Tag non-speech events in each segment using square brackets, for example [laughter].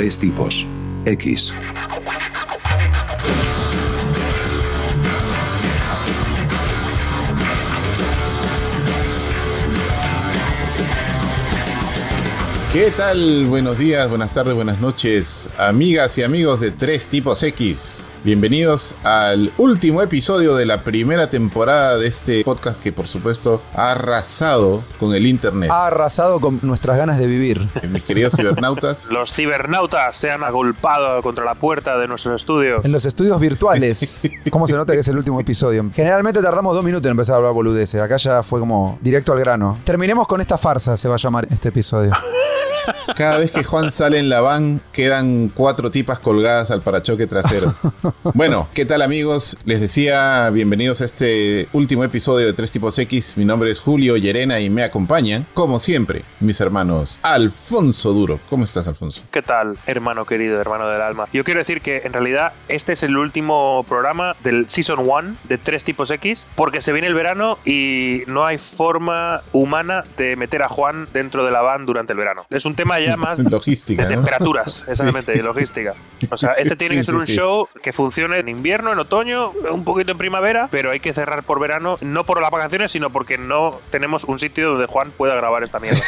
Tres tipos. X. ¿Qué tal? Buenos días, buenas tardes, buenas noches, amigas y amigos de Tres Tipos X. Bienvenidos al último episodio de la primera temporada de este podcast que por supuesto ha arrasado con el internet. Ha arrasado con nuestras ganas de vivir. Eh, Mis queridos cibernautas. [laughs] Los cibernautas se han agolpado contra la puerta de nuestro estudio. En los estudios virtuales. [laughs] ¿Cómo se nota que es el último episodio? Generalmente tardamos dos minutos en empezar a hablar boludeces. Acá ya fue como directo al grano. Terminemos con esta farsa, se va a llamar este episodio. [laughs] Cada vez que Juan sale en la van, quedan cuatro tipas colgadas al parachoque trasero. [laughs] Bueno, ¿qué tal amigos? Les decía, bienvenidos a este último episodio de Tres Tipos X. Mi nombre es Julio Llerena y me acompañan, como siempre, mis hermanos Alfonso Duro. ¿Cómo estás, Alfonso? ¿Qué tal, hermano querido, hermano del alma? Yo quiero decir que en realidad este es el último programa del Season 1 de Tres Tipos X porque se viene el verano y no hay forma humana de meter a Juan dentro de la van durante el verano. Es un tema ya [laughs] más Logística, de ¿no? temperaturas, [laughs] exactamente, de logística. O sea, este [laughs] tiene Sí, que ser sí, un sí. show que funcione en invierno, en otoño, un poquito en primavera, pero hay que cerrar por verano, no por las vacaciones, sino porque no tenemos un sitio donde Juan pueda grabar esta mierda.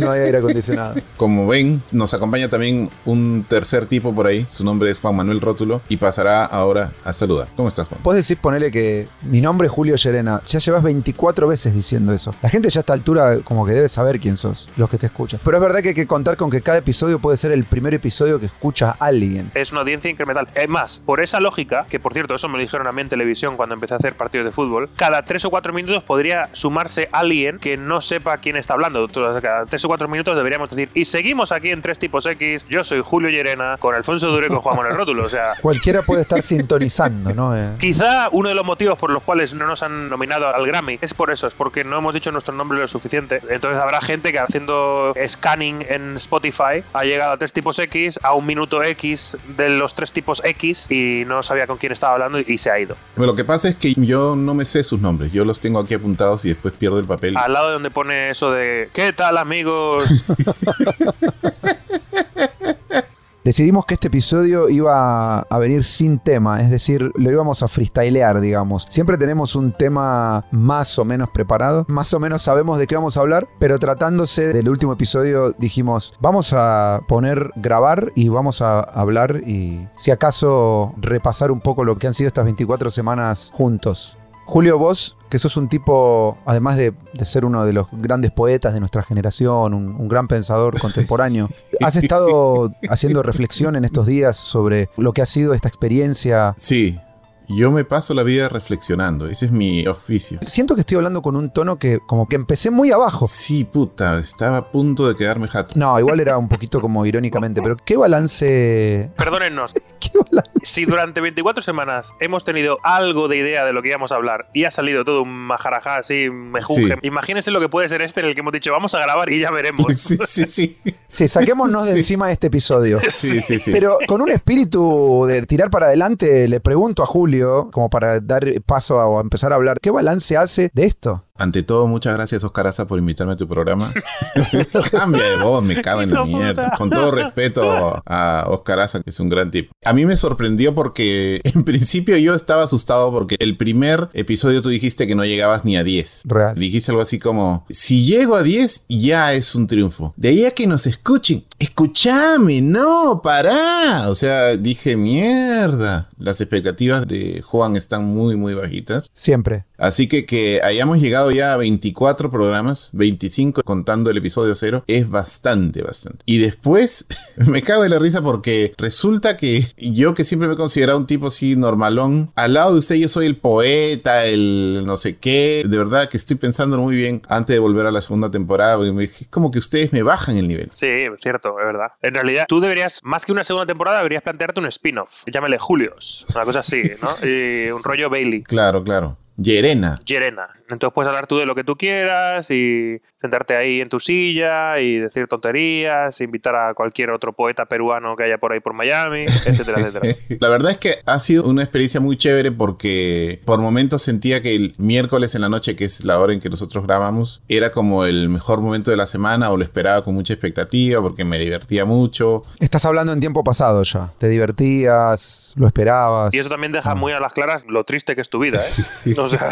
No hay aire acondicionado. Como ven, nos acompaña también un tercer tipo por ahí. Su nombre es Juan Manuel Rótulo y pasará ahora a saludar. ¿Cómo estás, Juan? Puedes decir, ponele que mi nombre es Julio Llerena. Ya llevas 24 veces diciendo eso. La gente ya a esta altura como que debe saber quién sos, los que te escuchan. Pero es verdad que hay que contar con que cada episodio puede ser el primer episodio que escucha a alguien. es una audiencia incremental. Es más, por esa lógica, que por cierto, eso me lo dijeron a mí en televisión cuando empecé a hacer partidos de fútbol, cada tres o cuatro minutos podría sumarse alguien que no sepa quién está hablando. Cada tres o cuatro minutos deberíamos decir, y seguimos aquí en Tres Tipos X, yo soy Julio Llerena, con Alfonso Dure y con Juan Manuel Rótulo. O sea, [laughs] Cualquiera puede estar sintonizando, ¿no? Eh, Quizá uno de los motivos por los cuales no nos han nominado al Grammy es por eso, es porque no hemos dicho nuestro nombre lo suficiente. Entonces habrá gente que haciendo scanning en Spotify ha llegado a tres tipos X, a un minuto X de los tres tipos X y no sabía con quién estaba hablando y se ha ido. Bueno, lo que pasa es que yo no me sé sus nombres. Yo los tengo aquí apuntados y después pierdo el papel. Al lado de donde pone eso de ¿Qué tal amigos? [laughs] Decidimos que este episodio iba a venir sin tema, es decir, lo íbamos a freestylear, digamos. Siempre tenemos un tema más o menos preparado, más o menos sabemos de qué vamos a hablar, pero tratándose del último episodio dijimos, vamos a poner grabar y vamos a hablar y si acaso repasar un poco lo que han sido estas 24 semanas juntos. Julio, vos, que sos un tipo, además de, de ser uno de los grandes poetas de nuestra generación, un, un gran pensador [laughs] contemporáneo, has estado haciendo [laughs] reflexión en estos días sobre lo que ha sido esta experiencia. Sí, yo me paso la vida reflexionando. Ese es mi oficio. Siento que estoy hablando con un tono que como que empecé muy abajo. Sí, puta, estaba a punto de quedarme jato. No, igual era un poquito como irónicamente, pero ¿qué balance? Perdónennos, [laughs] ¿Qué balance? si durante 24 semanas hemos tenido algo de idea de lo que íbamos a hablar y ha salido todo un majarajá así, mejunje, Sí. imagínense lo que puede ser este en el que hemos dicho vamos a grabar y ya veremos. [laughs] Sí, sí, sí. Sí, saquémonos de Sí. encima de este episodio. Sí, sí, sí. Pero con un espíritu de tirar para adelante, le pregunto a Julio, como para dar paso a, o a empezar a hablar, ¿qué balance hace de esto? Ante todo, muchas gracias, Oscar Asa, por invitarme a tu programa. [laughs] Cambia de voz, me cago en la mierda. Con todo respeto a Oscar Asa, que es un gran tipo. A mí me sorprendió porque, [laughs] en principio, yo estaba asustado porque el primer episodio tú dijiste que no llegabas ni a 10. Real. Dijiste algo así como, si llego a 10, ya es un triunfo. De ahí a que nos escuchen, escúchame, no, pará. O sea, dije, mierda. Las expectativas de Juan están muy, muy bajitas. Siempre. Así que que hayamos llegado ya a 24 programas, 25 contando el episodio 0, es bastante, bastante. Y después [laughs] me cago de la risa porque resulta que yo que siempre me he considerado un tipo así normalón, al lado de usted yo soy el poeta, el no sé qué, de verdad que estoy pensando muy bien antes de volver a la segunda temporada, porque me- es como que ustedes me bajan el nivel. Sí, es cierto, es verdad. En realidad, tú deberías, más que una segunda temporada, deberías plantearte un spin-off. Llámale Julios, una cosa así, ¿no? [laughs] Y un rollo Bailey. Claro, claro. Llerena. Llerena. Entonces puedes hablar tú de lo que tú quieras y sentarte ahí en tu silla y decir tonterías, invitar a cualquier otro poeta peruano que haya por ahí por Miami, etcétera, etcétera. [laughs] La verdad es que ha sido una experiencia muy chévere porque por momentos sentía que el miércoles en la noche, que es la hora en que nosotros grabamos, era como el mejor momento de la semana o lo esperaba con mucha expectativa porque me divertía mucho. Estás hablando en tiempo pasado ya. Te divertías, lo esperabas. Y eso también deja muy a las claras lo triste que es tu vida, ¿eh? [laughs] O sea,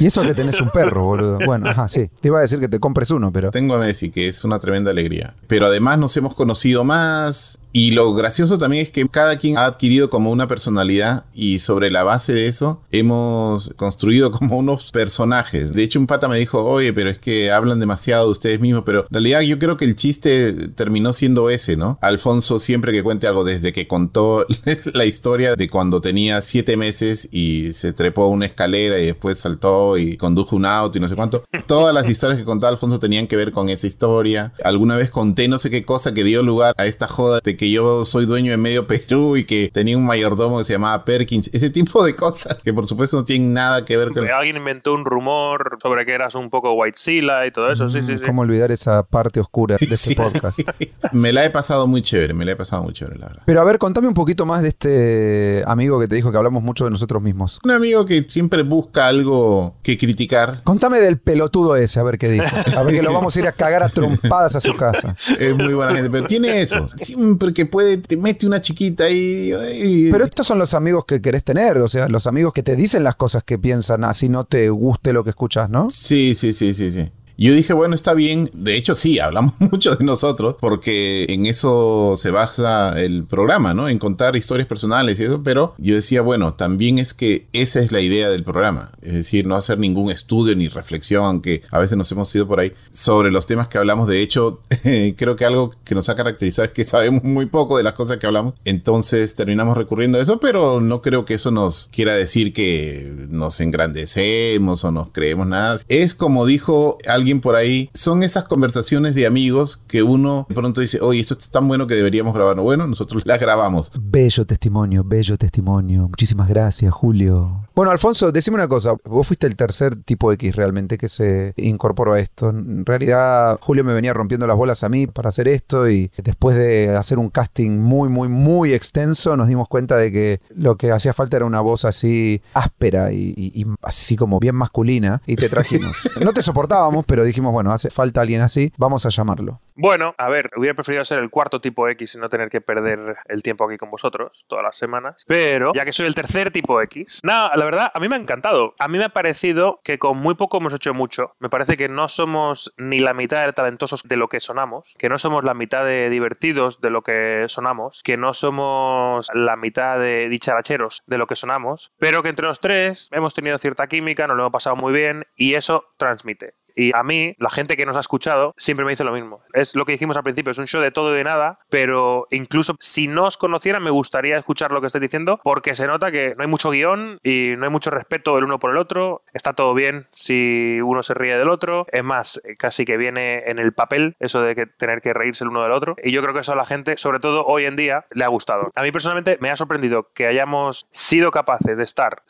Y eso que tenés un perro, boludo. Bueno, ajá, sí. Te iba a decir que te compres uno, pero. Tengo a Messi, que es una tremenda alegría. Pero además nos hemos conocido más. Y lo gracioso también es que cada quien ha adquirido como una personalidad y sobre la base de eso hemos construido [laughs] como unos personajes. De hecho, un pata me dijo, oye, pero es que hablan demasiado de ustedes mismos, pero en realidad yo creo que el chiste terminó siendo ese, ¿no? Alfonso siempre que cuente algo, desde que contó [laughs] la historia de cuando tenía siete meses y se trepó una escalera y después saltó y condujo un auto y no sé cuánto. Todas las historias que contaba Alfonso tenían que ver con esa historia. Alguna vez conté no sé qué cosa que dio lugar a esta joda de que yo soy dueño de medio Perú y que tenía un mayordomo que se llamaba Perkins. Ese tipo de cosas que por supuesto no tienen nada que ver con... alguien inventó un rumor sobre que eras un poco White Sila y todo eso, sí, sí, sí. ¿Cómo olvidar esa parte oscura de [laughs] este Sí. podcast? [laughs] me la he pasado muy chévere, me la he pasado muy chévere, la verdad. Pero a ver, contame un poquito más de este amigo que te dijo que hablamos mucho de nosotros mismos. Un amigo que siempre busca algo que criticar. Contame del pelotudo ese, a ver qué dijo. A ver que lo vamos a ir a cagar a trompadas a su [laughs] casa. Es muy buena gente, pero tiene eso. Siempre que puede, te mete una chiquita ahí. y- Pero estos son los amigos que querés tener, o sea, los amigos que te dicen las cosas que piensan, así no te guste lo que escuchas, ¿no? Sí, sí, sí, sí, sí. Yo dije, bueno, está bien. De hecho, sí, hablamos [laughs] mucho de nosotros, porque en eso se basa el programa, ¿no? En contar historias personales y eso. Pero yo decía, bueno, también es que esa es la idea del programa. Es decir, no hacer ningún estudio ni reflexión, aunque a veces nos hemos ido por ahí, sobre los temas que hablamos. De hecho, [laughs] creo que algo que nos ha caracterizado es que sabemos muy poco de las cosas que hablamos. Entonces terminamos recurriendo a eso, pero no creo que eso nos quiera decir que nos engrandecemos o nos creemos nada. Es como dijo alguien por ahí, son esas conversaciones de amigos que uno de pronto dice, oye, esto es tan bueno que deberíamos grabarlo. Bueno, nosotros las grabamos. Bello testimonio, bello testimonio. Muchísimas gracias, Julio. Bueno, Alfonso, decime una cosa. Vos fuiste el tercer tipo X realmente que se incorporó a esto. En realidad, Julio me venía rompiendo las bolas a mí para hacer esto y después de hacer un casting muy, muy, muy extenso, nos dimos cuenta de que lo que hacía falta era una voz así áspera y, y- y así como bien masculina y te trajimos. [laughs] No te soportábamos, pero dijimos, bueno, hace falta alguien así, vamos a llamarlo. Bueno, a ver, hubiera preferido ser el cuarto tipo X y no tener que perder el tiempo aquí con vosotros todas las semanas. Pero, ya que soy el tercer tipo X, nada, la verdad, a mí me ha encantado. A mí me ha parecido que con muy poco hemos hecho mucho. Me parece que no somos ni la mitad de talentosos de lo que sonamos, que no somos la mitad de divertidos de lo que sonamos, que no somos la mitad de dicharacheros de lo que sonamos, pero que entre los tres hemos tenido cierta química, nos lo hemos pasado muy bien y eso transmite. Y a mí, la gente que nos ha escuchado, siempre me dice lo mismo. Es lo que dijimos al principio, es un show de todo y de nada, pero incluso si no os conociera, me gustaría escuchar lo que estáis diciendo, porque se nota que no hay mucho guion y no hay mucho respeto el uno por el otro. Está todo bien si uno se ríe del otro. Es más, eh, casi que viene en el papel eso de que tener que reírse el uno del otro. Y yo creo que eso a la gente, sobre todo hoy en día, le ha gustado. A mí personalmente me ha sorprendido que hayamos sido capaces de estar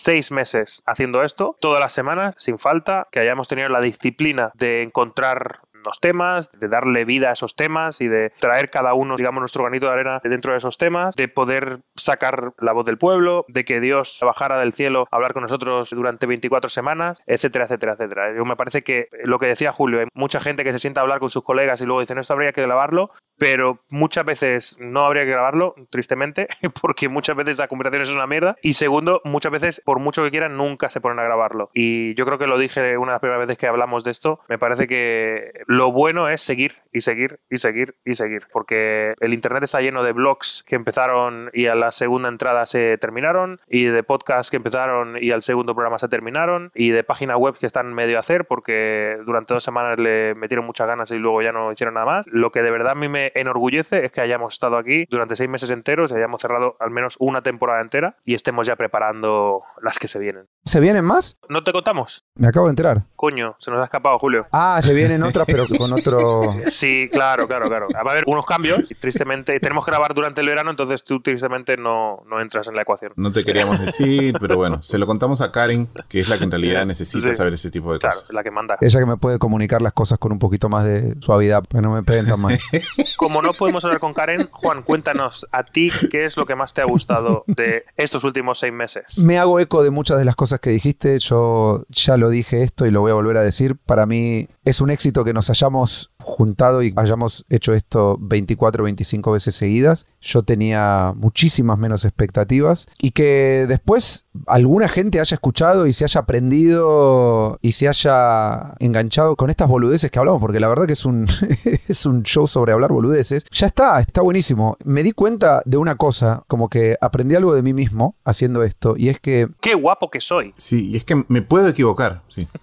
seis meses haciendo esto, todas las semanas, sin falta, que hayamos tenido la disciplina de encontrar los temas, de darle vida a esos temas y de traer cada uno, digamos, nuestro granito de arena dentro de esos temas, de poder sacar la voz del pueblo, de que Dios bajara del cielo a hablar con nosotros durante 24 semanas, etcétera, etcétera, etcétera. Yo me parece que lo que decía Julio, hay mucha gente que se sienta a hablar con sus colegas y luego dicen, esto habría que grabarlo, pero muchas veces no habría que grabarlo, tristemente, [laughs] porque muchas veces la conversación es una mierda. Y segundo, muchas veces, por mucho que quieran, nunca se ponen a grabarlo. Y yo creo que lo dije una de las primeras veces que hablamos de esto, me parece que lo bueno es seguir y seguir y seguir y seguir, porque el Internet está lleno de blogs que empezaron y a la segunda entrada se terminaron, y de podcasts que empezaron y al segundo programa se terminaron, y de páginas web que están medio a hacer porque durante dos semanas le metieron muchas ganas y luego ya no hicieron nada más. Lo que de verdad a mí me me enorgullece es que hayamos estado aquí durante seis meses enteros y hayamos cerrado al menos una temporada entera y estemos ya preparando las que se vienen. ¿Se vienen más? ¿No te contamos? Me acabo de enterar. Coño, se nos ha escapado, Julio. Ah, se vienen otras, pero con otro. [laughs] Sí, claro, claro, claro. Va a haber unos cambios y tristemente tenemos que grabar durante el verano, entonces tú tristemente no, no entras en la ecuación. No te queríamos decir, pero bueno, se lo contamos a Karen, que es la que en realidad necesita Sí. saber ese tipo de Claro, cosas. la que manda. Ella que me puede comunicar las cosas con un poquito más de suavidad, para que no me peguen tan mal. [laughs] Como no podemos hablar con Karen, Juan, cuéntanos a ti qué es lo que más te ha gustado de estos últimos seis meses. Me hago eco de muchas de las cosas que dijiste. Yo ya lo dije esto y lo voy a volver a decir. Para mí es un éxito que nos hayamos juntado y hayamos hecho esto 24 o 25 veces seguidas. Yo tenía muchísimas menos expectativas y que después alguna gente haya escuchado y se haya aprendido y se haya enganchado con estas boludeces que hablamos, porque la verdad que es un, [laughs] es un show sobre hablar boludeces. Ya está, está buenísimo. Me di cuenta de una cosa, como que aprendí algo de mí mismo haciendo esto, y es que Qué guapo que soy. Sí, y es que me puedo equivocar, sí. [laughs]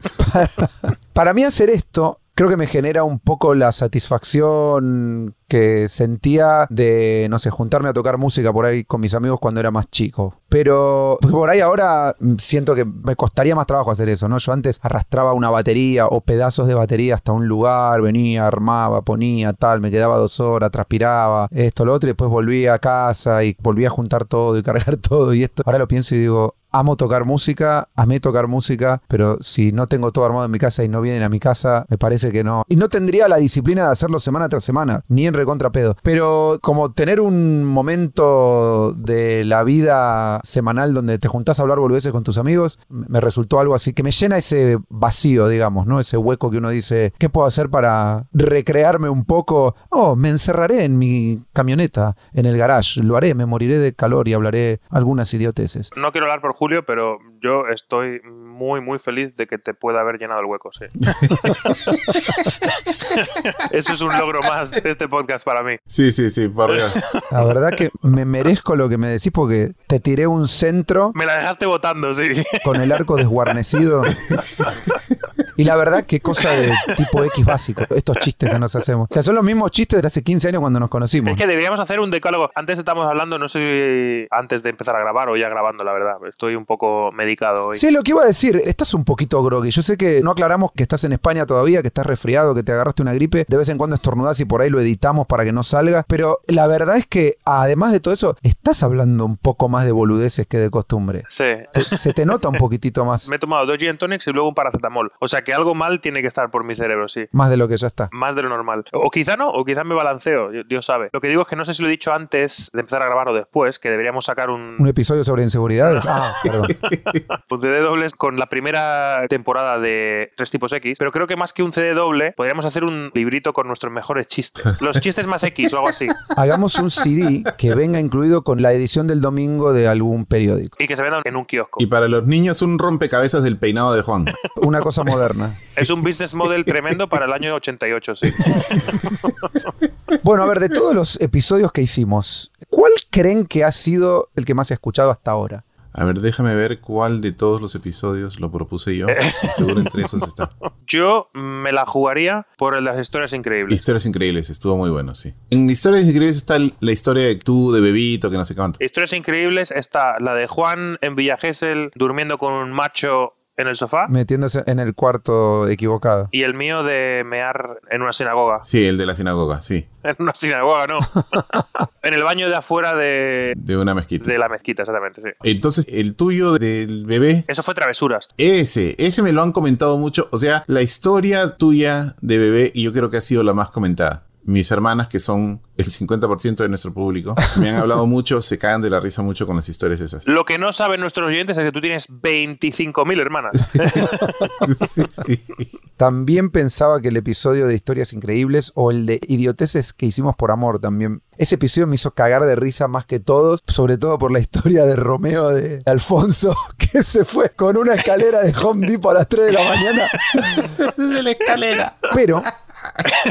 [laughs] para mí hacer esto creo que me genera un poco la satisfacción que sentía de, no sé, juntarme a tocar música por ahí con mis amigos cuando era más chico. Pero porque por ahí ahora mm, siento que me costaría más trabajo hacer eso, ¿no? Yo antes arrastraba una batería o pedazos de batería hasta un lugar, venía, armaba, ponía, tal, me quedaba dos horas, transpiraba, esto, lo otro, y después volvía a casa y volvía a juntar todo y [laughs] cargar todo y esto. Ahora lo pienso y digo, amo tocar música, amé tocar música, pero si no tengo todo armado en mi casa y no vienen a mi casa, me parece que no. Y no tendría la disciplina de hacerlo semana tras semana, ni en recontra pedo. Pero como tener un momento de la vida semanal donde te juntás a hablar boludeces con tus amigos, me resultó algo así que me llena ese vacío, digamos, ¿no? Ese hueco que uno dice, ¿qué puedo hacer para recrearme un poco? Oh, me encerraré en mi camioneta, en el garage, lo haré, me moriré de calor y hablaré algunas idioteces. No quiero hablar por Julio, pero yo estoy muy, muy feliz de que te pueda haber llenado el hueco, sí. [laughs] Eso es un logro más de este podcast para mí. Sí, sí, sí, por Dios. La verdad que me merezco lo que me decís porque te tiré un centro Me la dejaste votando, sí. con el arco desguarnecido. Y la verdad que cosa de tipo X básico, estos chistes que nos hacemos. O sea, son los mismos chistes de hace 15 años cuando nos conocimos. Es que deberíamos hacer un decálogo. Antes estábamos hablando, no sé si antes de empezar a grabar o ya grabando, la verdad. Estoy un poco medicado hoy. Sí, lo que iba a decir, estás un poquito groggy. Yo sé que no aclaramos que estás en España todavía, que estás resfriado, que te agarraste una gripe. De vez en cuando estornudás y por ahí lo editamos para que no salga. Pero la verdad es que, además de todo eso, estás hablando un poco más de boludeces que de costumbre. Sí. Te- se te nota un poquitito más, [laughs] Me he tomado dos gin tonics y luego un paracetamol. O sea que algo mal tiene que estar por mi cerebro, sí. más de lo que ya está. Más de lo normal. O quizá no, o quizá me balanceo, Dios sabe. Lo que digo es que no sé si lo he dicho antes de empezar a grabar o después, que deberíamos sacar un, ¿Un episodio sobre inseguridades? [laughs] Ah, perdón. [laughs] CD dobles con la primera temporada de Tres Tipos X, pero creo que más que un CD doble, podríamos hacer un librito con nuestros mejores chistes. [laughs] Los chistes más X o algo así. Hagamos un CD que venga incluido con la edición del domingo de algún periódico. Y que se vendan en un kiosco. Y para los niños, un rompecabezas del peinado de Juan. [laughs] Una cosa moderna. Es un business model tremendo para el año 88, sí. [laughs] Bueno, a ver, de todos los episodios que hicimos, ¿cuál creen que ha sido el que más se ha escuchado hasta ahora? A ver, déjame ver cuál de todos los episodios lo propuse yo. [laughs] Seguro entre esos está. Yo me la jugaría por las historias increíbles. Historias increíbles, estuvo muy bueno, sí. En Historias increíbles está la historia de tú, de bebito, que no sé cuánto. Historias increíbles está la de Juan en Villa Gesell durmiendo con un macho en el sofá Metiéndose en el cuarto equivocado. y el mío de mear en una sinagoga. Sí, el de la sinagoga, sí. [laughs] En una sinagoga, no. [laughs] en el baño de afuera de, De una mezquita. de la mezquita, exactamente, sí. Entonces, el tuyo del bebé, Eso fue travesuras. ese, ese me lo han comentado mucho. O sea, la historia tuya de bebé, y yo creo que ha sido la más comentada. Mis hermanas, que son el 50% de nuestro público, me han hablado [laughs] mucho, se cagan de la risa mucho con las historias esas. Lo que no saben nuestros oyentes es que tú tienes 25.000 hermanas. [laughs] Sí, sí. También pensaba que el episodio de Historias Increíbles o el de Idioteces que hicimos por amor también. Ese episodio me hizo cagar de risa más que todos, sobre todo por la historia de Romeo de Alfonso, [laughs] que se fue con una escalera de Home Depot a las 3 de la mañana. De la escalera. Pero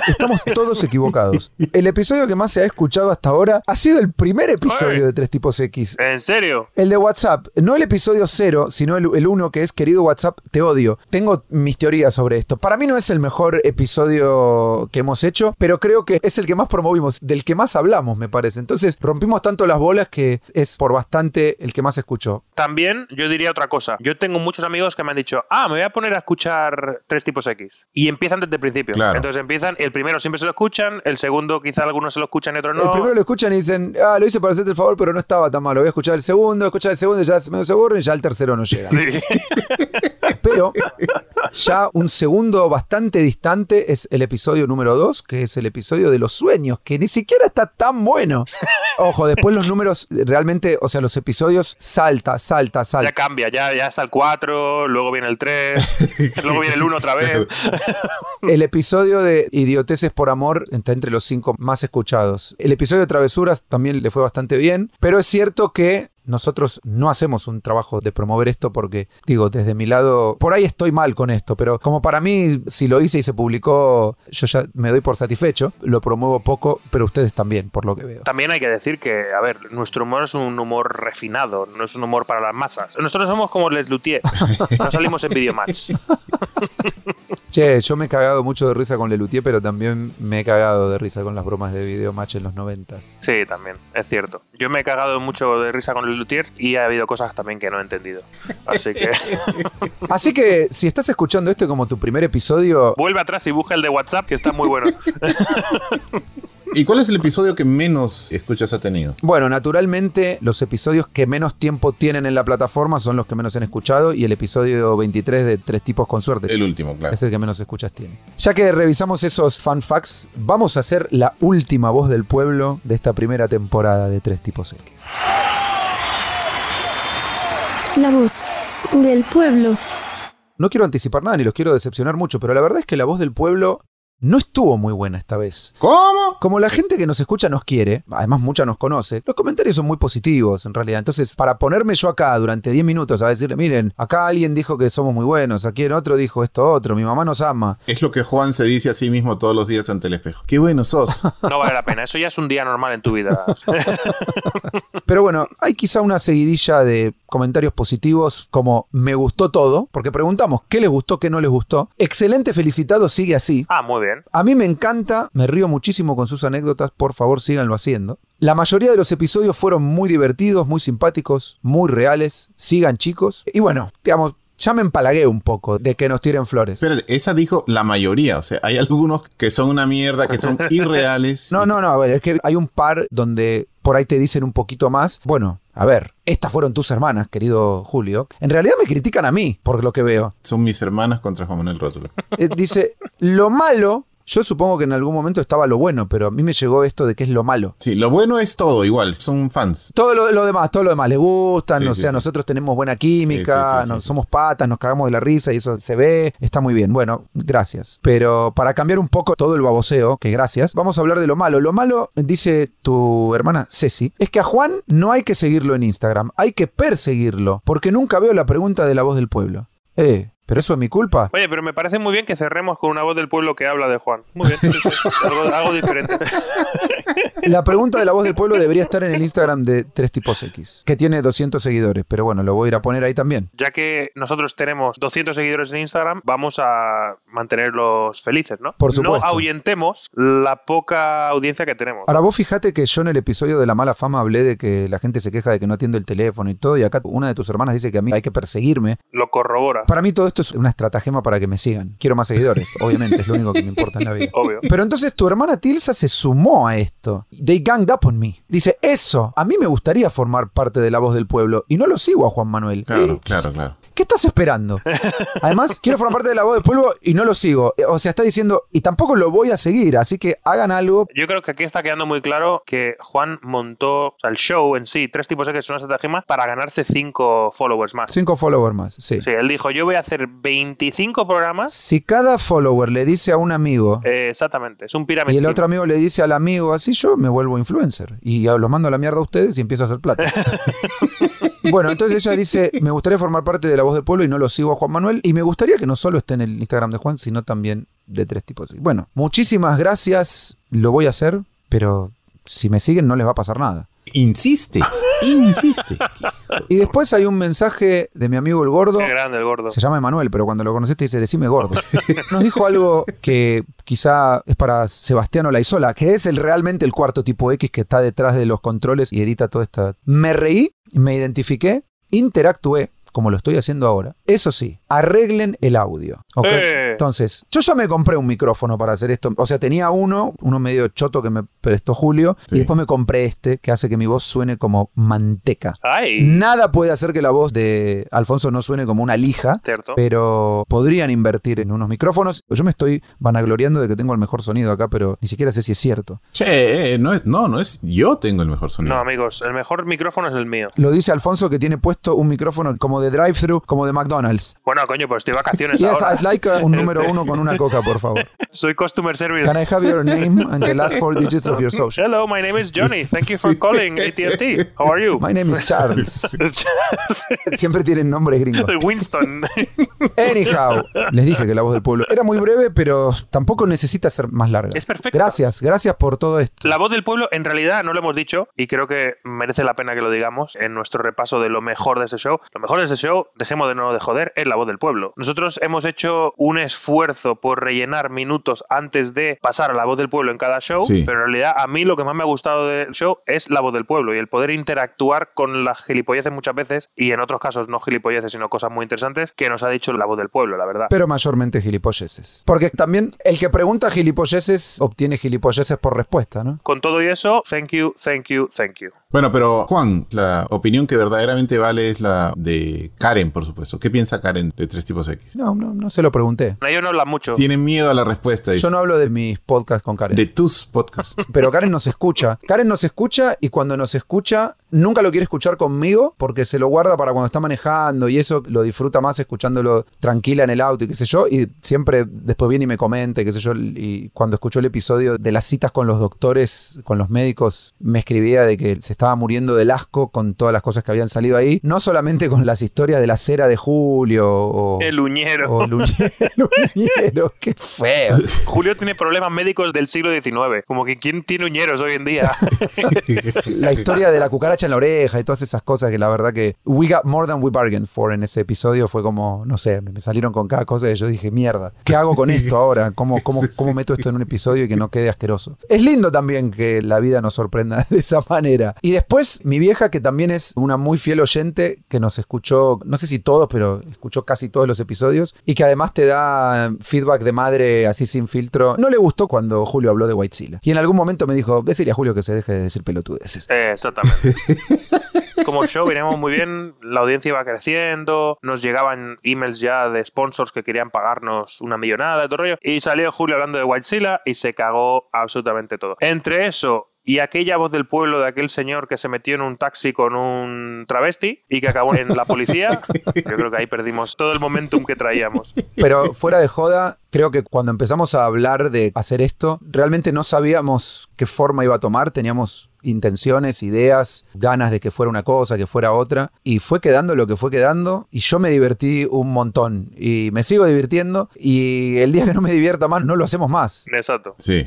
Estamos todos equivocados. El episodio que más se ha escuchado hasta ahora ha sido el primer episodio Oye. de Tres Tipos X. ¿En serio? El de WhatsApp, no el episodio cero, sino el, el uno que es Querido WhatsApp, te odio. Tengo mis teorías sobre esto. Para mí no es el mejor episodio que hemos hecho, pero creo que es el que más promovimos, del que más hablamos, me parece. Entonces rompimos tanto las bolas que es por bastante el que más escuchó. También yo diría otra cosa. Yo tengo muchos amigos que me han dicho, ah, me voy a poner a escuchar tres tipos X. Y empiezan desde el principio. Claro. Entonces empiezan, el primero siempre se lo escuchan, el segundo quizá algunos se lo escuchan y otros no. El primero lo escuchan y dicen, ah, lo hice para hacerte el favor, pero no estaba tan malo. Voy a escuchar el segundo, escuchar el segundo, ya se medio se aburren y ya el tercero no llega. [laughs] Sí. [laughs] Pero ya un segundo bastante distante es el episodio número 2, que es el episodio de los sueños, que ni siquiera está tan bueno. Ojo, después los números realmente, o sea, los episodios salta, salta, ya salta. cambia, ya, ya está el 4, luego viene el 3, [laughs] luego viene el 1 otra vez. El episodio de Idioteces por Amor está entre los cinco más escuchados. El episodio de Travesuras también le fue bastante bien, pero es cierto que nosotros no hacemos un trabajo de promover esto porque, digo, desde mi lado, por ahí estoy mal con esto, pero como para mí, si lo hice y se publicó, yo ya me doy por satisfecho, lo promuevo poco, pero ustedes también, por lo que veo. También hay que decir que, a ver, nuestro humor es un humor refinado, no es un humor para las masas. Nosotros somos como Les Luthier, no salimos en Videomatch. [laughs] Che, yo me he cagado mucho de risa con Lelutier, pero también me he cagado de risa con las bromas de video match en los noventas. Sí, también, es cierto. Yo me he cagado mucho de risa con y ha habido cosas también que no he entendido. Así que [laughs] Así que si estás escuchando esto como tu primer episodio, vuelve atrás y busca el de WhatsApp, que está muy bueno. [laughs] ¿Y cuál es el episodio que menos escuchas ha tenido? Bueno, naturalmente los episodios que menos tiempo tienen en la plataforma son los que menos han escuchado y el episodio 23 de Tres tipos con suerte El último, claro. es el que menos escuchas tiene. Ya que revisamos esos fun facts, vamos a hacer la última voz del pueblo de esta primera temporada de Tres tipos X. La voz del pueblo. No quiero anticipar nada ni los quiero decepcionar mucho, pero la verdad es que la voz del pueblo no estuvo muy buena esta vez. ¿Cómo? Como la gente que nos escucha nos quiere, además mucha nos conoce, los comentarios son muy positivos en realidad. Entonces, para ponerme yo acá durante 10 minutos a decirle, miren, acá alguien dijo que somos muy buenos, aquí en otro dijo esto otro, mi mamá nos ama. Es lo que Juan se dice a sí mismo todos los días ante el espejo. Qué bueno sos. [laughs] No vale la pena, eso ya es un día normal en tu vida. [laughs] Pero bueno, hay quizá una seguidilla de comentarios positivos como me gustó todo, porque preguntamos qué les gustó, qué no les gustó. Excelente, felicitado, sigue así. Ah, muy bien. A mí me encanta, me río muchísimo con sus anécdotas, por favor síganlo haciendo. La mayoría de los episodios fueron muy divertidos, muy simpáticos, muy reales. Sigan chicos. Y bueno, digamos, ya me empalagué un poco de que nos tiren flores. Espérate, esa dijo la mayoría. O sea, hay algunos que son una mierda, que son [laughs] irreales. No, no, no, a ver, es que hay un par donde por ahí te dicen un poquito más. Bueno, a ver, estas fueron tus hermanas, querido Julio. En realidad me critican a mí por lo que veo. Son mis hermanas contra Juan Manuel Rótulo. Eh, dice, lo malo, yo supongo que en algún momento estaba lo bueno, pero a mí me llegó esto de que es lo malo. Sí, lo bueno es todo igual, son fans. Todo lo, lo demás, todo lo demás le gustan, Sí, o sí, sea, sí. nosotros tenemos buena química, nos- somos patas, nos cagamos de la risa y eso se ve, está muy bien. Bueno, gracias. Pero para cambiar un poco todo el baboseo, que gracias, vamos a hablar de lo malo. Lo malo, dice tu hermana Ceci, es que a Juan no hay que seguirlo en Instagram, hay que perseguirlo, porque nunca veo la pregunta de la voz del pueblo. Eh, ¿pero eso es mi culpa? Oye, pero me parece muy bien que cerremos con una voz del pueblo que habla de Juan. Muy bien. Algo, algo diferente. [laughs] [laughs] La pregunta de la voz del pueblo debería estar en el Instagram de Tres Tipos X, que tiene 200 seguidores, pero bueno, lo voy a ir a poner ahí también. Ya que nosotros tenemos 200 seguidores en Instagram, vamos a mantenerlos felices, ¿no? Por supuesto. No ahuyentemos la poca audiencia que tenemos. Ahora vos fijate que yo en el episodio de la mala fama hablé de que la gente se queja de que no atiendo el teléfono y todo, y acá una de tus hermanas dice que a mí hay que perseguirme. Lo corrobora. Para mí todo esto es una estratagema para que me sigan. Quiero más seguidores, obviamente, es lo único que me importa en la vida. [laughs] Obvio. Pero entonces tu hermana Tilsa se sumó a esto. They ganged up on me. Dice, eso, a mí me gustaría formar parte de la voz del pueblo y no lo sigo a Juan Manuel. Claro, claro, claro. ¿Qué estás esperando? Además, [laughs] quiero formar parte de la voz del pueblo y no lo sigo. Eh, O sea, está diciendo, y tampoco lo voy a seguir, así que hagan algo. Yo creo que aquí está quedando muy claro que Juan montó o sea, el show en sí, tres tipos X, son una estratagema para ganarse cinco followers más. Cinco followers más, sí. Sí, él dijo, yo voy a hacer 25 programas. Si cada follower le dice a un amigo Eh, exactamente, es un pirámide. y el otro amigo le dice al amigo, así yo me vuelvo influencer. Y los mando a la mierda a ustedes y empiezo a hacer plata. [laughs] bueno, entonces ella dice, me gustaría formar parte de la voz del pueblo y no lo sigo a Juan Manuel. Y me gustaría que no solo esté en el Instagram de Juan, sino también de tres tipos. Bueno, muchísimas gracias. Lo voy a hacer, pero si me siguen no les va a pasar nada. Insiste, insiste. [laughs] Y después hay un mensaje de mi amigo el gordo. Qué grande el gordo. Se llama Emanuel, pero cuando lo conociste dice, decime gordo. [laughs] Nos dijo algo que quizá es para Sebastián Olaizola, que es el realmente el cuarto tipo X que está detrás de los controles y edita toda esta... Me reí, me identifiqué, interactué, como lo estoy haciendo ahora. Eso sí, arreglen el audio. Eh. Entonces, yo ya me compré un micrófono para hacer esto. O sea, tenía uno, uno medio choto que me prestó Julio, Sí. y después me compré este que hace que mi voz suene como manteca. Ay, Nada puede hacer que la voz de Alfonso no suene como una lija, cierto. pero podrían invertir en unos micrófonos. Yo me estoy vanagloriando de que tengo el mejor sonido acá, pero ni siquiera sé si es cierto. Che, eh, no es, no, no es. Yo tengo el mejor sonido. No, amigos, el mejor micrófono es el mío. Lo dice Alfonso que tiene puesto un micrófono como de drive-thru, como de McDonald's. Bueno, coño, pues estoy de vacaciones [laughs] Yes, ahora. I'd like a- un número uno con una coca, por favor. [laughs] Soy customer service. Can I have your name and the last four digits of your social? Hello, my name is Johnny. Thank you for calling AT&T. How are you? My name is Charles. [laughs] Siempre tienen nombres gringos. Winston. Anyhow, les dije que la voz del pueblo era muy breve, pero tampoco necesita ser más larga. Es perfecta. Gracias, gracias por todo esto. La voz del pueblo, en realidad, no lo hemos dicho y creo que merece la pena que lo digamos en nuestro repaso de lo mejor de ese show. Lo mejor de ese show, dejemos de no de joder, es la voz del pueblo. Nosotros hemos hecho un esfuerzo por rellenar minutos antes de pasar a la voz del pueblo en cada show, Sí. pero en realidad a mí lo que más me ha gustado del show es la voz del pueblo y el poder interactuar con las gilipolleces muchas veces y en otros casos no gilipolleces, sino cosas muy interesantes que nos ha dicho la voz del pueblo, la verdad. Pero mayormente gilipolleces. Porque también el que pregunta gilipolleces obtiene gilipolleces por respuesta, ¿no? Con todo y eso, thank you, thank you, thank you. Bueno, pero Juan, la opinión que verdaderamente vale es la de Karen, por supuesto. ¿Qué piensa Karen de Tres Tipos X? No, no, no se lo pregunté. Ellos no hablan mucho. Tiene miedo a la respuesta. dice. Yo no hablo de mis podcasts con Karen. De tus podcasts. [laughs] Pero Karen nos escucha. Karen nos escucha y cuando nos escucha, nunca lo quiere escuchar conmigo porque se lo guarda para cuando está manejando y eso lo disfruta más escuchándolo tranquila en el auto y qué sé yo. Y siempre después viene y me comenta, y qué sé yo. Y cuando escuchó el episodio de las citas con los doctores, con los médicos, me escribía de que se estaba muriendo del asco con todas las cosas que habían salido ahí. No solamente con las historias de la cera de Julio o. El uñero. o el uñero, [laughs] el uñero, qué feo. Julio tiene problemas médicos del siglo XIX. Como que ¿quién tiene uñeros hoy en día? [laughs] la historia de la cucaracha en la oreja y todas esas cosas que la verdad que we got more than we bargained for en ese episodio fue como, no sé, me salieron con cada cosa y yo dije, mierda, ¿qué hago con [laughs] esto ahora? ¿Cómo, cómo, cómo meto esto en un episodio y que no quede asqueroso? Es lindo también que la vida nos sorprenda [laughs] de esa manera. Y después mi vieja, que también es una muy fiel oyente, que nos escuchó, no sé si todos, pero escuchó casi todos los episodios y que además te da feedback de madre así sin filtro. No le gustó cuando Julio habló de Whitezilla. Y en algún momento me dijo, decirle a Julio que se deje de decir pelotudeces. Eh, exactamente. [laughs] Como show veníamos muy bien, la audiencia iba creciendo, nos llegaban emails ya de sponsors que querían pagarnos una millonada y todo rollo. Y salió Julio hablando de Whitezilla y se cagó absolutamente todo. Entre eso y aquella voz del pueblo de aquel señor que se metió en un taxi con un travesti y que acabó en la policía, yo creo que ahí perdimos todo el momentum que traíamos. Pero fuera de joda, creo que cuando empezamos a hablar de hacer esto, realmente no sabíamos qué forma iba a tomar, teníamos intenciones, ideas, ganas de que fuera una cosa, que fuera otra, y fue quedando lo que fue quedando, y yo me divertí un montón, y me sigo divirtiendo, y el día que no me divierta más, no lo hacemos más. Exacto. Sí.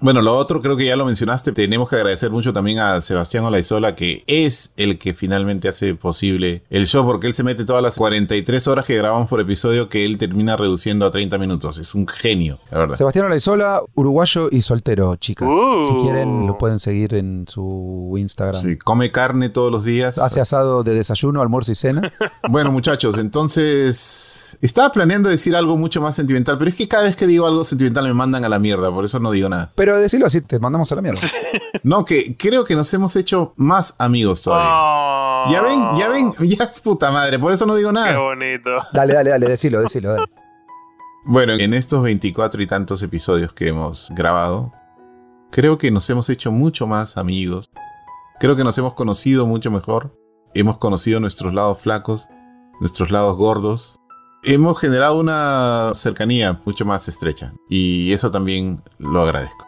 Bueno, lo otro creo que ya lo mencionaste. Tenemos que agradecer mucho también a Sebastián Olaizola, que es el que finalmente hace posible el show, porque él se mete todas las 43 horas que grabamos por episodio, que él termina reduciendo a 30 minutos. Es un genio, la verdad. Sebastián Olaizola, uruguayo y soltero, chicas. Uh. Si quieren, lo pueden seguir en su Instagram. Sí, come carne todos los días. Hace asado de desayuno, almuerzo y cena. [laughs] Bueno, muchachos, entonces. Estaba planeando decir algo mucho más sentimental, pero es que cada vez que digo algo sentimental me mandan a la mierda, por eso no digo nada. Pero decirlo así, te mandamos a la mierda. No, que creo que nos hemos hecho más amigos todavía. Oh, Ya ven, ya ven, [laughs] ya es puta madre, por eso no digo Qué nada. bonito. Dale, dale, dale, decilo, decilo, dale. Bueno, en estos 24 y tantos episodios que hemos grabado, creo que nos hemos hecho mucho más amigos. Creo que nos hemos conocido mucho mejor. Hemos conocido nuestros lados flacos, nuestros lados gordos. Hemos generado una cercanía mucho más estrecha. Y eso también lo agradezco.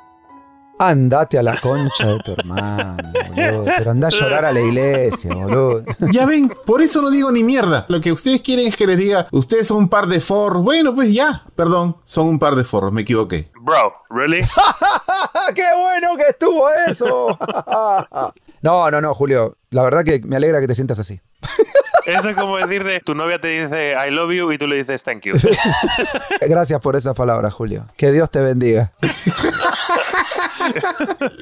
Andate a la concha de tu hermano, boludo. Pero anda a llorar a la iglesia, boludo. [laughs] Ya ven, por eso no digo ni mierda. Lo que ustedes quieren es que les diga, ustedes son un par de forros. Bueno, pues ya, perdón, son un par de forros, me equivoqué. Bro, ¿really? [laughs] ¡Qué bueno que estuvo eso! [laughs] No, no, no, Julio. La verdad que me alegra que te sientas así. Eso es como decirle, tu novia te dice I love you y tú le dices thank you. [laughs] Gracias por esas palabras, Julio. Que Dios te bendiga. [laughs]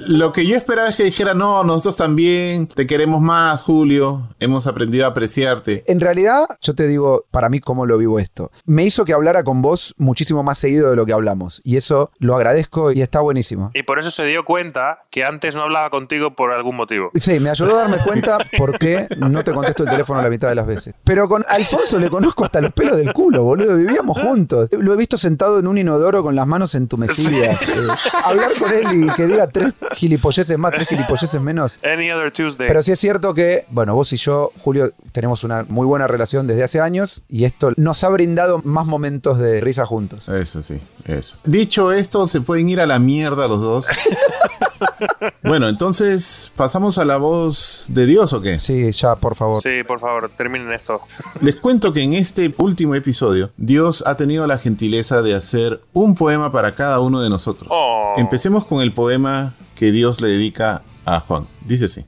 Lo que yo esperaba es que dijera, no, nosotros también te queremos más, Julio. Hemos aprendido a apreciarte. En realidad, yo te digo, para mí, cómo lo vivo esto. Me hizo que hablara con vos muchísimo más seguido de lo que hablamos. Y eso lo agradezco y está buenísimo. Y por eso se dio cuenta que antes no hablaba contigo por algún motivo. Sí, me ayudó a darme cuenta por qué no te contesto el teléfono la mitad de las veces. Pero con Alfonso le conozco hasta los pelos del culo, boludo. Vivíamos juntos. Lo he visto sentado en un inodoro con las manos entumecidas. Eh, hablar con él y que diga tres gilipolleces más, tres gilipolleces menos. Any other Tuesday. Pero sí es cierto que, bueno, vos y yo, Julio, tenemos una muy buena relación desde hace años y esto nos ha brindado más momentos de risa juntos. Eso sí, eso. Dicho esto, se pueden ir a la mierda los dos. [laughs] bueno, entonces, ¿pasamos a la voz de Dios o qué? Sí, ya, por favor. Sí, por favor, terminen esto. Les cuento que en este último episodio, Dios ha tenido la gentileza de hacer un poema para cada uno de nosotros. Oh. Empecemos con el poema que Dios le dedica a Juan. Dice así.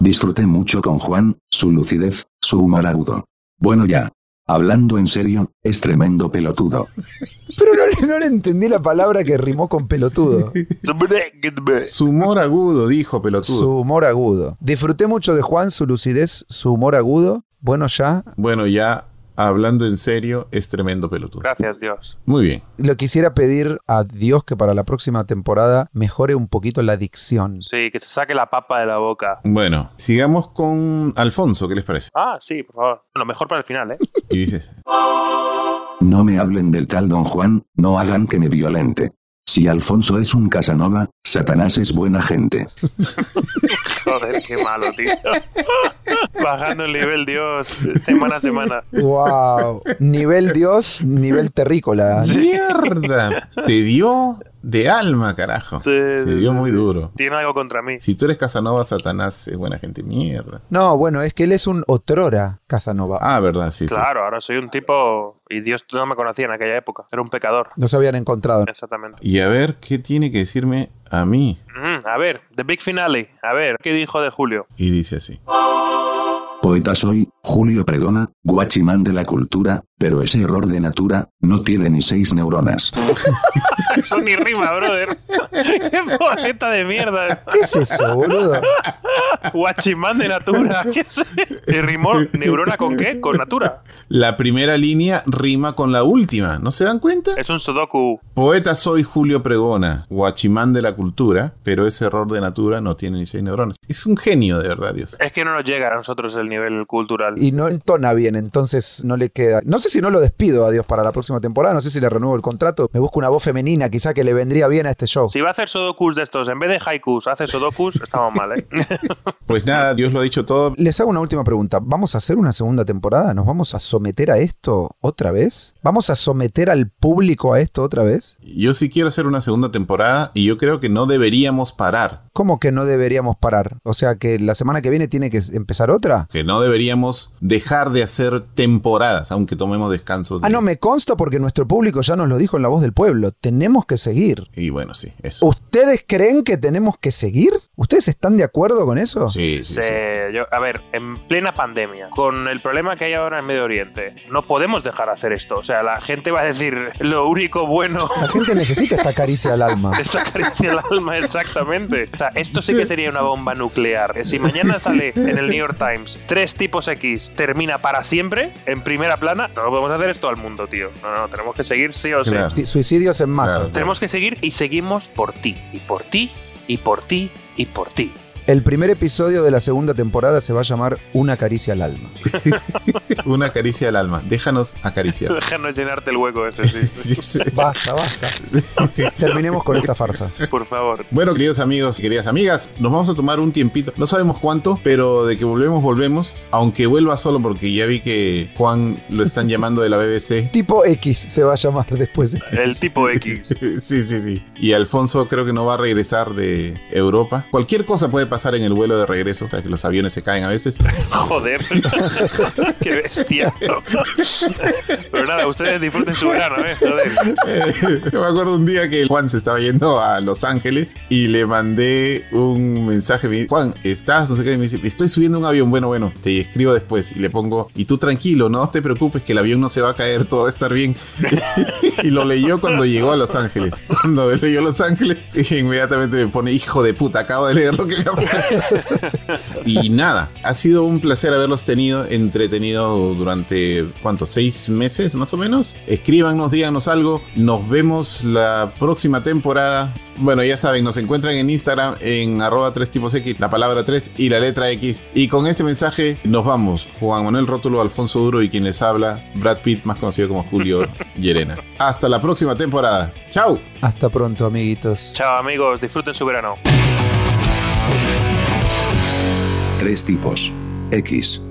Disfruté mucho con Juan, su lucidez, su humor agudo. Bueno ya. Hablando en serio, es tremendo pelotudo. [laughs] Pero no, le- no le entendí la palabra que rimó con pelotudo. [laughs] Su humor agudo, dijo pelotudo. Su humor agudo. Disfruté mucho de Juan, su lucidez, su humor agudo. Bueno, ya. Bueno, ya hablando en serio, es tremendo pelotudo. Gracias, Dios. Muy bien. Lo quisiera pedir a Dios que para la próxima temporada mejore un poquito la dicción. Sí, que se saque la papa de la boca. Bueno, sigamos con Alfonso, ¿qué les parece? Ah, sí, por favor. Lo mejor para el final, ¿eh? [laughs] Y dice, No me hablen del tal don Juan, no hagan que me violente. Si Alfonso es un Casanova, Satanás es buena gente. [laughs] Joder, qué malo, tío. Bajando el nivel, Dios, semana a semana. Wow. nivel Dios, nivel terrícola. ¡Mierda! Te dio de alma, carajo. Sí, Se sí, dio sí, muy sí. duro. Tiene algo contra mí. Si tú eres Casanova, Satanás es buena gente. Mierda. No, bueno, es que él es un otrora Casanova. Ah, verdad, sí, sí. Claro, ahora soy un tipo. Y Dios no me conocía en aquella época. Era un pecador. No se habían encontrado. Exactamente. Y a ver, ¿qué tiene que decirme a mí? Mm, a ver, The Big Finale. A ver, ¿qué dijo de Julio? Y dice así. Poeta soy, Julio Pregona, guachimán de la cultura, pero ese error de natura, no tiene ni seis neuronas. [laughs] Eso ni rima, brother. ¡Qué poeta de mierda! ¿Qué es eso, boludo? Guachimán de Natura. ¿Qué es? ¿Y rimó neurona con qué? Con Natura. La primera línea rima con la última, ¿no se dan cuenta? Es un sudoku. Poeta soy Julio Pregona, guachimán de la cultura, pero ese error de natura no tiene ni seis neuronas. Es un genio, de verdad, Dios. Es que no nos llega a nosotros el nivel cultural. Y no entona bien, entonces no le queda. No sé si no lo despido a Dios para la próxima temporada, no sé si le renuevo el contrato. Me busco una voz femenina, quizá que le vendría bien a este show. Si va a hacer sudokus de estos, en vez de haikus, hace sudokus, estamos mal, ¿eh? [laughs] Pues nada, Dios lo ha dicho todo. Les hago una última pregunta. ¿Vamos a hacer una segunda temporada? ¿Nos vamos a someter a esto otra vez? ¿Vamos a someter al público a esto otra vez? Yo sí quiero hacer una segunda temporada y yo creo que no deberíamos parar. ¿Cómo que no deberíamos parar? O sea que la semana que viene tiene que empezar otra. Que no deberíamos dejar de hacer temporadas, aunque tomemos descansos. de- Ah, no, me consta porque nuestro público ya nos lo dijo en la voz del pueblo. Tenemos que seguir. Y bueno, sí, eso. ¿Ustedes creen que tenemos que seguir? ¿Ustedes están de acuerdo con eso? Sí, sí, sí. Se- yo- a ver, en plena pandemia, con el problema que hay ahora en Medio Oriente, no podemos dejar de hacer esto. O sea, la gente va a decir lo único bueno. La gente necesita esta caricia al alma. [laughs] Esta caricia al alma, exactamente. O sea, esto sí que sería una bomba nuclear. Si mañana sale en el New York Times tres tipos X termina para siempre, en primera plana, no podemos hacer esto al mundo, tío. No, no, tenemos que seguir sí o sí. Claro. Suicidios en masa. Claro. Tenemos que seguir y seguimos por ti, y por ti, y por ti, y por ti. El primer episodio de la segunda temporada se va a llamar Una caricia al alma. [laughs] Una caricia al alma. Déjanos acariciar. [laughs] Déjanos llenarte el hueco ese, sí. Sí, [laughs] sí. Basta, basta. Terminemos con esta farsa. Por favor. Bueno, queridos amigos y queridas amigas, nos vamos a tomar un tiempito. No sabemos cuánto, pero de que volvemos, volvemos. Aunque vuelva solo, porque ya vi que Juan lo están llamando de la BBC. Tipo X se va a llamar después. El tipo X. Sí, sí, sí. Y Alfonso creo que no va a regresar de Europa. Cualquier cosa puede pasar en el vuelo de regreso, que los aviones se caen a veces. [laughs] Joder. [laughs] Qué bestia. [laughs] Pero nada, ustedes disfruten su verano, ¿eh? Joder. Eh, Yo me acuerdo un día que Juan se estaba yendo a Los Ángeles y le mandé un mensaje. Me dice, Juan, ¿estás? No sé qué. Y me dice, estoy subiendo un avión. Bueno, bueno, te escribo después. Y le pongo, y tú tranquilo, no te preocupes que el avión no se va a caer, todo va a estar bien. y lo leyó cuando llegó a Los Ángeles. Cuando leyó Los Ángeles, inmediatamente me pone, hijo de puta, acabo de leer lo que me ha puesto". [laughs] Y nada, ha sido un placer haberlos tenido entretenido durante, ¿cuántos? ¿Seis meses más o menos? Escríbanos, díganos algo. Nos vemos la próxima temporada. Bueno, ya saben, nos encuentran en Instagram en arroba 3 tipos X, la palabra 3 y la letra X. Y con este mensaje nos vamos. Juan Manuel Rótulo, Alfonso Duro y quien les habla, Brad Pitt, más conocido como Julio [laughs] Llerena. Hasta la próxima temporada. ¡Chao! Hasta pronto, amiguitos. Chao, amigos. Disfruten su verano. Tres tipos. X.